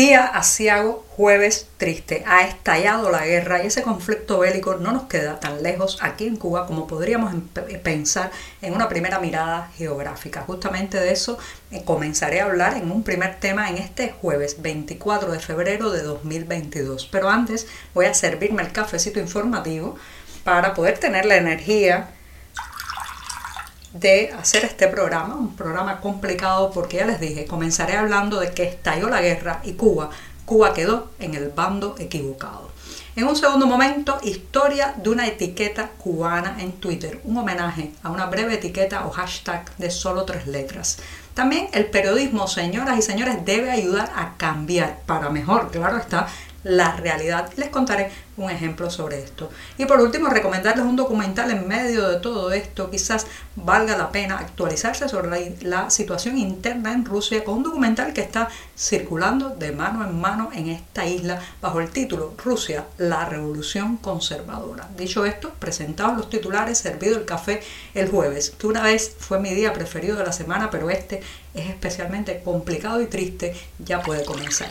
Día asiago, jueves triste. Ha estallado la guerra y ese conflicto bélico no nos queda tan lejos aquí en Cuba como podríamos pensar en una primera mirada geográfica. Justamente de eso eh, comenzaré a hablar en un primer tema en este jueves 24 de febrero de 2022. Pero antes voy a servirme el cafecito informativo para poder tener la energía de hacer este programa, un programa complicado porque ya les dije, comenzaré hablando de que estalló la guerra y Cuba, Cuba quedó en el bando equivocado. En un segundo momento, historia de una etiqueta cubana en Twitter, un homenaje a una breve etiqueta o hashtag de solo tres letras. También el periodismo, señoras y señores, debe ayudar a cambiar para mejor, claro está, la realidad. Les contaré un ejemplo sobre esto. Y por último, recomendarles un documental en medio de todo esto. Quizás valga la pena actualizarse sobre la, situación interna en Rusia con un documental que está circulando de mano en mano en esta isla bajo el título Rusia, la revolución conservadora. Dicho esto, presentados los titulares, servido el café el jueves, que una vez fue mi día preferido de la semana, pero este es especialmente complicado y triste, ya puede comenzar.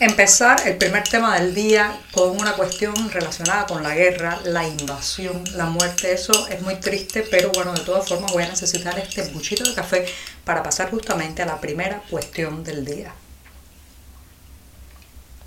Empezar el primer tema del día con una cuestión relacionada con la guerra, la invasión, la muerte. Eso es muy triste, pero bueno, de todas formas voy a necesitar este buchito de café para pasar justamente a la primera cuestión del día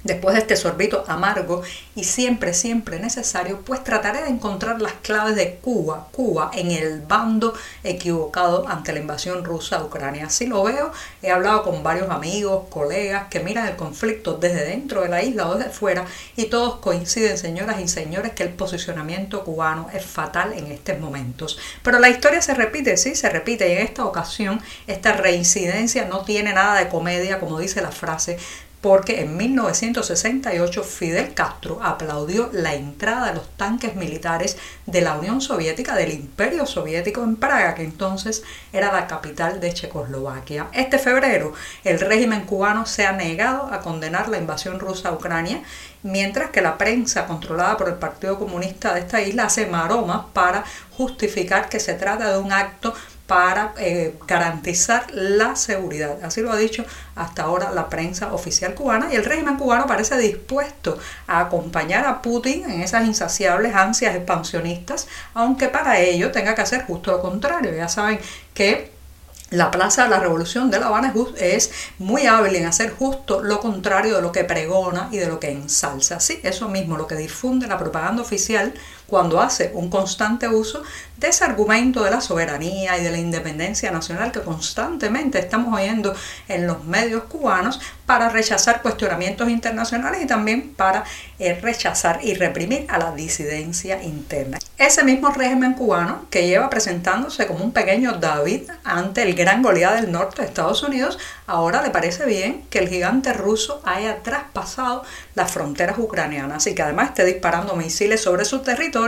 después de este sorbito amargo y siempre, siempre necesario, pues trataré de encontrar las claves de Cuba, Cuba en el bando equivocado ante la invasión rusa a Ucrania. Así lo veo, he hablado con varios amigos, colegas que miran el conflicto desde dentro de la isla o desde fuera y todos coinciden, señoras y señores, que el posicionamiento cubano es fatal en estos momentos. Pero la historia se repite, sí, se repite y en esta ocasión esta reincidencia no tiene nada de comedia, como dice la frase, porque en 1968 Fidel Castro aplaudió la entrada de los tanques militares de la Unión Soviética, del Imperio Soviético en Praga, que entonces era la capital de Checoslovaquia. Este febrero el régimen cubano se ha negado a condenar la invasión rusa a Ucrania, mientras que la prensa controlada por el Partido Comunista de esta isla hace maromas para justificar que se trata de un acto para eh, garantizar la seguridad. Así lo ha dicho hasta ahora la prensa oficial cubana y el régimen cubano parece dispuesto a acompañar a Putin en esas insaciables ansias expansionistas, aunque para ello tenga que hacer justo lo contrario. Ya saben que la Plaza de la Revolución de La Habana es muy hábil en hacer justo lo contrario de lo que pregona y de lo que ensalza. Sí, eso mismo, lo que difunde la propaganda oficial cuando hace un constante uso de ese argumento de la soberanía y de la independencia nacional que constantemente estamos oyendo en los medios cubanos para rechazar cuestionamientos internacionales y también para eh, rechazar y reprimir a la disidencia interna. Ese mismo régimen cubano que lleva presentándose como un pequeño David ante el gran Goliat del norte de Estados Unidos, ahora le parece bien que el gigante ruso haya traspasado las fronteras ucranianas y que además esté disparando misiles sobre su territorio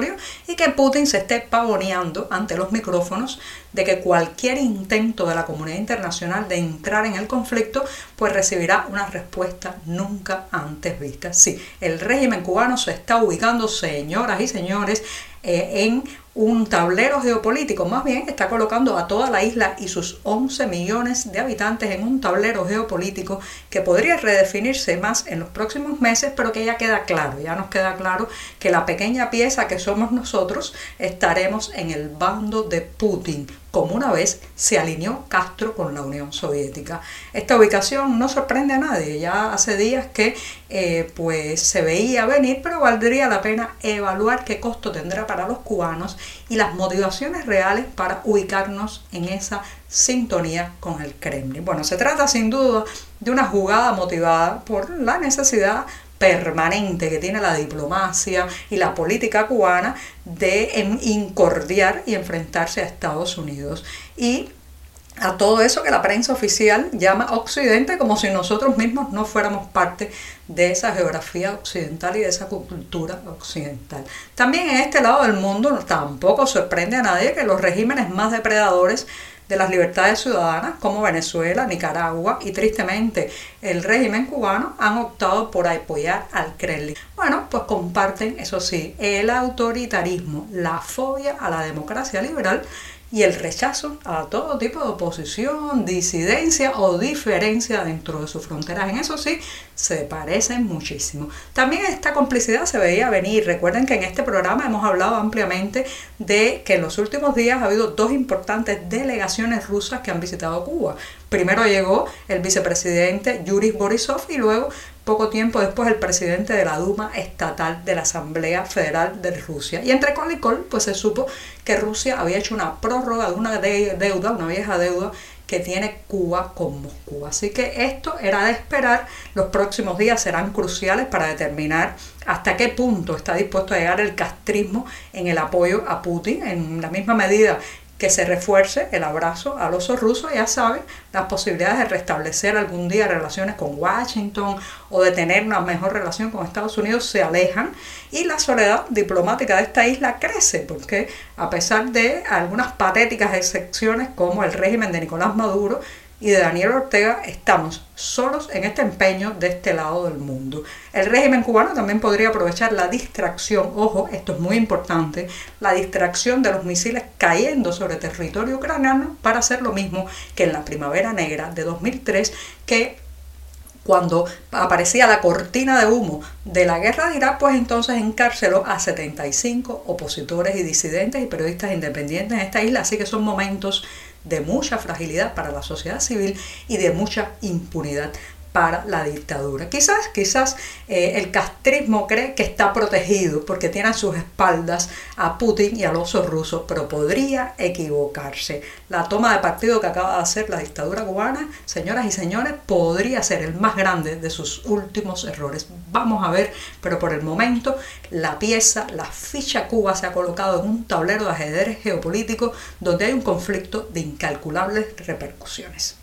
y que Putin se esté pavoneando ante los micrófonos de que cualquier intento de la comunidad internacional de entrar en el conflicto pues recibirá una respuesta nunca antes vista. Sí, el régimen cubano se está ubicando, señoras y señores, eh, en un tablero geopolítico, más bien está colocando a toda la isla y sus 11 millones de habitantes en un tablero geopolítico que podría redefinirse más en los próximos meses, pero que ya queda claro, ya nos queda claro que la pequeña pieza que somos nosotros estaremos en el bando de Putin como una vez se alineó Castro con la Unión Soviética. Esta ubicación no sorprende a nadie, ya hace días que eh, pues se veía venir, pero valdría la pena evaluar qué costo tendrá para los cubanos y las motivaciones reales para ubicarnos en esa sintonía con el Kremlin. Bueno, se trata sin duda de una jugada motivada por la necesidad permanente que tiene la diplomacia y la política cubana de incordiar y enfrentarse a Estados Unidos. Y a todo eso que la prensa oficial llama Occidente como si nosotros mismos no fuéramos parte de esa geografía occidental y de esa cultura occidental. También en este lado del mundo tampoco sorprende a nadie que los regímenes más depredadores de las libertades ciudadanas como Venezuela, Nicaragua y tristemente el régimen cubano han optado por apoyar al Kremlin. Bueno, pues comparten, eso sí, el autoritarismo, la fobia a la democracia liberal y el rechazo a todo tipo de oposición, disidencia o diferencia dentro de sus fronteras. En eso sí, se parecen muchísimo. También esta complicidad se veía venir. Recuerden que en este programa hemos hablado ampliamente de que en los últimos días ha habido dos importantes delegaciones rusas que han visitado Cuba. Primero llegó el vicepresidente Yuri Borisov y luego poco tiempo después el presidente de la Duma Estatal de la Asamblea Federal de Rusia. Y entre col y col, pues se supo que Rusia había hecho una prórroga de una deuda, una vieja deuda que tiene Cuba con Moscú. Así que esto era de esperar. Los próximos días serán cruciales para determinar hasta qué punto está dispuesto a llegar el castrismo en el apoyo a Putin, en la misma medida que se refuerce el abrazo al oso ruso, ya saben, las posibilidades de restablecer algún día relaciones con Washington o de tener una mejor relación con Estados Unidos se alejan y la soledad diplomática de esta isla crece, porque a pesar de algunas patéticas excepciones como el régimen de Nicolás Maduro, y de Daniel Ortega estamos solos en este empeño de este lado del mundo. El régimen cubano también podría aprovechar la distracción, ojo, esto es muy importante, la distracción de los misiles cayendo sobre territorio ucraniano para hacer lo mismo que en la Primavera Negra de 2003, que cuando aparecía la cortina de humo de la guerra de Irak, pues entonces encarceló a 75 opositores y disidentes y periodistas independientes en esta isla, así que son momentos de mucha fragilidad para la sociedad civil y de mucha impunidad para la dictadura. Quizás, quizás eh, el castrismo cree que está protegido porque tiene a sus espaldas a Putin y al oso ruso, pero podría equivocarse. La toma de partido que acaba de hacer la dictadura cubana, señoras y señores, podría ser el más grande de sus últimos errores. Vamos a ver, pero por el momento la pieza, la ficha Cuba se ha colocado en un tablero de ajedrez geopolítico donde hay un conflicto de incalculables repercusiones.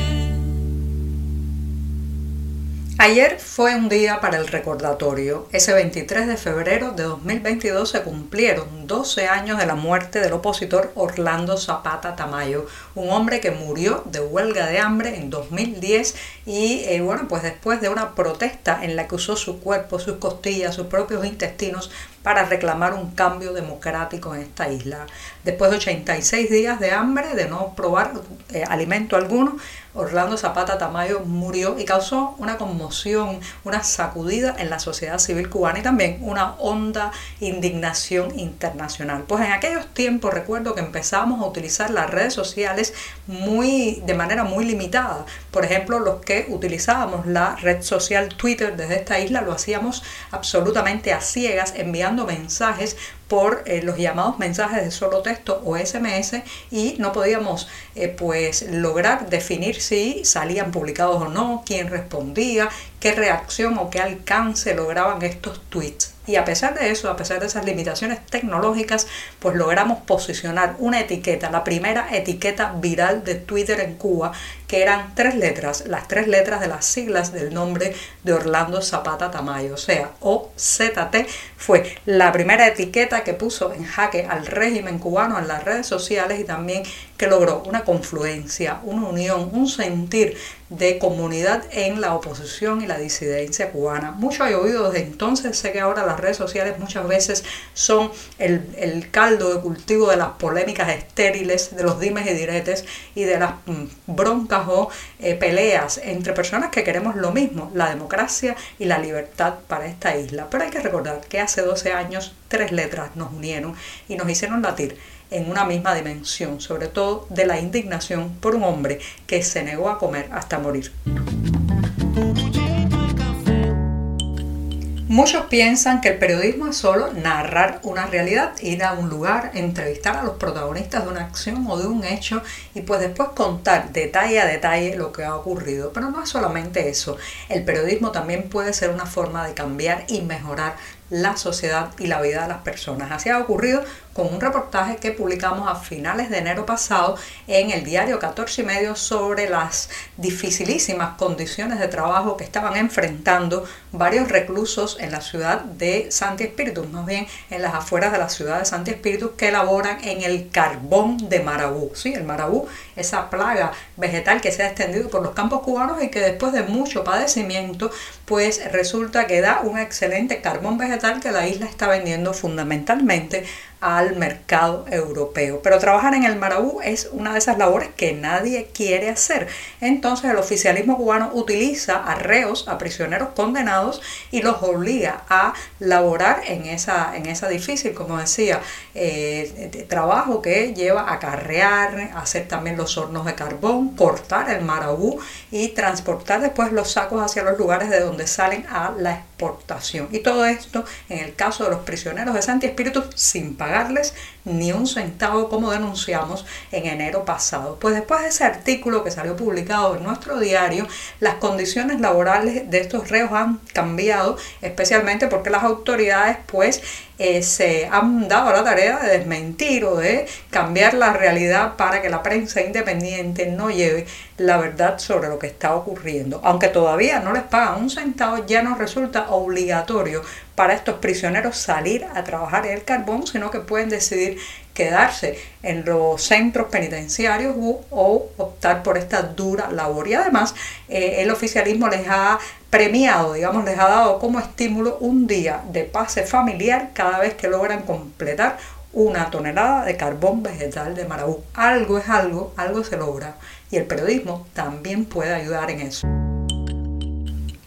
Ayer fue un día para el recordatorio. Ese 23 de febrero de 2022 se cumplieron 12 años de la muerte del opositor Orlando Zapata Tamayo, un hombre que murió de huelga de hambre en 2010 y eh, bueno, pues después de una protesta en la que usó su cuerpo, sus costillas, sus propios intestinos para reclamar un cambio democrático en esta isla. Después de 86 días de hambre, de no probar eh, alimento alguno, Orlando Zapata Tamayo murió y causó una conmoción, una sacudida en la sociedad civil cubana y también una honda indignación internacional. Pues en aquellos tiempos recuerdo que empezamos a utilizar las redes sociales muy de manera muy limitada. Por ejemplo, los que utilizábamos la red social Twitter desde esta isla lo hacíamos absolutamente a ciegas enviando mensajes por eh, los llamados mensajes de solo texto o SMS y no podíamos eh, pues lograr definir si salían publicados o no, quién respondía, qué reacción o qué alcance lograban estos tweets. Y a pesar de eso, a pesar de esas limitaciones tecnológicas, pues logramos posicionar una etiqueta, la primera etiqueta viral de Twitter en Cuba, que eran tres letras, las tres letras de las siglas del nombre de Orlando Zapata Tamayo, o sea, OZT, fue la primera etiqueta que puso en jaque al régimen cubano en las redes sociales y también que logró una confluencia, una unión, un sentir de comunidad en la oposición y la disidencia cubana. Mucho he oído desde entonces, sé que ahora las redes sociales muchas veces son el, caldo de cultivo de las polémicas estériles, de los dimes y diretes y de las mm, broncas eh, peleas entre personas que queremos lo mismo, la democracia y la libertad para esta isla. Pero hay que recordar que hace 12 años tres letras nos unieron y nos hicieron latir en una misma dimensión, sobre todo de la indignación por un hombre que se negó a comer hasta morir. Muchos piensan que el periodismo es solo narrar una realidad, ir a un lugar, entrevistar a los protagonistas de una acción o de un hecho y pues después contar detalle a detalle lo que ha ocurrido. Pero no es solamente eso, el periodismo también puede ser una forma de cambiar y mejorar la sociedad y la vida de las personas. Así ha ocurrido con un reportaje que publicamos a finales de enero pasado en el diario 14 y medio sobre las dificilísimas condiciones de trabajo que estaban enfrentando varios reclusos en la ciudad de Santi Espíritu, más bien en las afueras de la ciudad de Santi Espíritu que elaboran en el carbón de marabú. Sí, el marabú, esa plaga vegetal que se ha extendido por los campos cubanos y que después de mucho padecimiento, pues resulta que da un excelente carbón vegetal que la isla está vendiendo fundamentalmente al mercado europeo. Pero trabajar en el Marabú es una de esas labores que nadie quiere hacer. Entonces el oficialismo cubano utiliza a reos, a prisioneros condenados y los obliga a laborar en esa, en esa difícil, como decía, eh, trabajo que lleva a carrear, hacer también los hornos de carbón, cortar el Marabú y transportar después los sacos hacia los lugares de donde salen a la exportación. Y todo esto, en el caso de los prisioneros de Santi Espíritu, sin pagar ni un centavo como denunciamos en enero pasado. Pues después de ese artículo que salió publicado en nuestro diario, las condiciones laborales de estos reos han cambiado, especialmente porque las autoridades pues eh, se han dado la tarea de desmentir o de cambiar la realidad para que la prensa independiente no lleve la verdad sobre lo que está ocurriendo. Aunque todavía no les pagan un centavo, ya no resulta obligatorio para estos prisioneros salir a trabajar en el carbón, sino que pueden decidir quedarse en los centros penitenciarios o optar por esta dura labor. Y además eh, el oficialismo les ha premiado, digamos, les ha dado como estímulo un día de pase familiar cada vez que logran completar una tonelada de carbón vegetal de marabú. Algo es algo, algo se logra y el periodismo también puede ayudar en eso.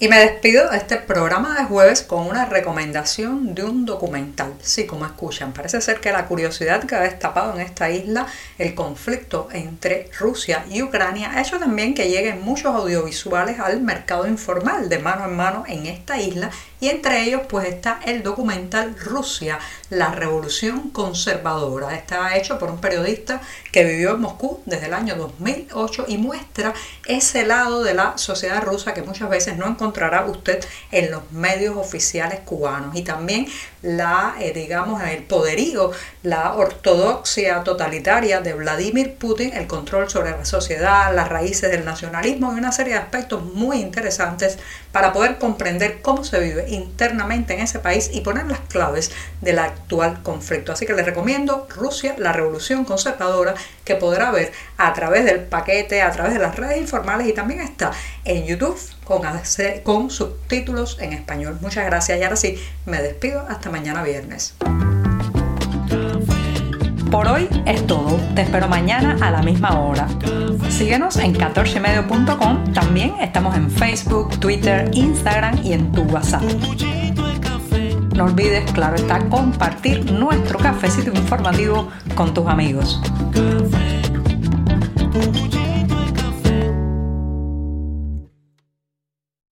Y me despido de este programa de jueves con una recomendación de un documental. Sí, como escuchan, parece ser que la curiosidad que ha destapado en esta isla el conflicto entre Rusia y Ucrania ha hecho también que lleguen muchos audiovisuales al mercado informal de mano en mano en esta isla y entre ellos pues está el documental Rusia, la revolución conservadora. Está hecho por un periodista que vivió en Moscú desde el año 2008 y muestra ese lado de la sociedad rusa que muchas veces no encontrará usted en los medios oficiales cubanos y también la, eh, digamos, el poderío, la ortodoxia totalitaria de Vladimir Putin, el control sobre la sociedad, las raíces del nacionalismo y una serie de aspectos muy interesantes para poder comprender cómo se vive internamente en ese país y poner las claves del actual conflicto. Así que les recomiendo Rusia, la revolución conservadora, que podrá ver a través del paquete, a través de las redes informales y también está en YouTube con, subtítulos en español. Muchas gracias y ahora sí, me despido hasta mañana viernes. Por hoy es todo. Te espero mañana a la misma hora. Síguenos en 14medio.com. También estamos en Facebook, Twitter, Instagram y en tu WhatsApp. No olvides, claro está, compartir nuestro cafecito informativo con tus amigos.